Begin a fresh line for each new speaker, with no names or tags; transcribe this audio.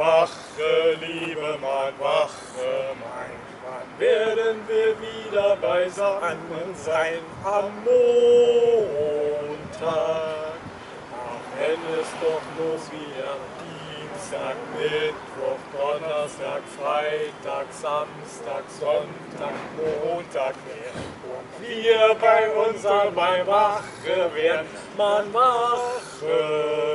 Wache, liebe Mann, wache, mein Mann, werden wir wieder beisammen sein am Montag. Ach, wenn es doch bloß wieder Dienstag, Mittwoch, Donnerstag, Freitag, Samstag, Sonntag, Montag wäre und wir bei unserem beim Wache wären, man wache.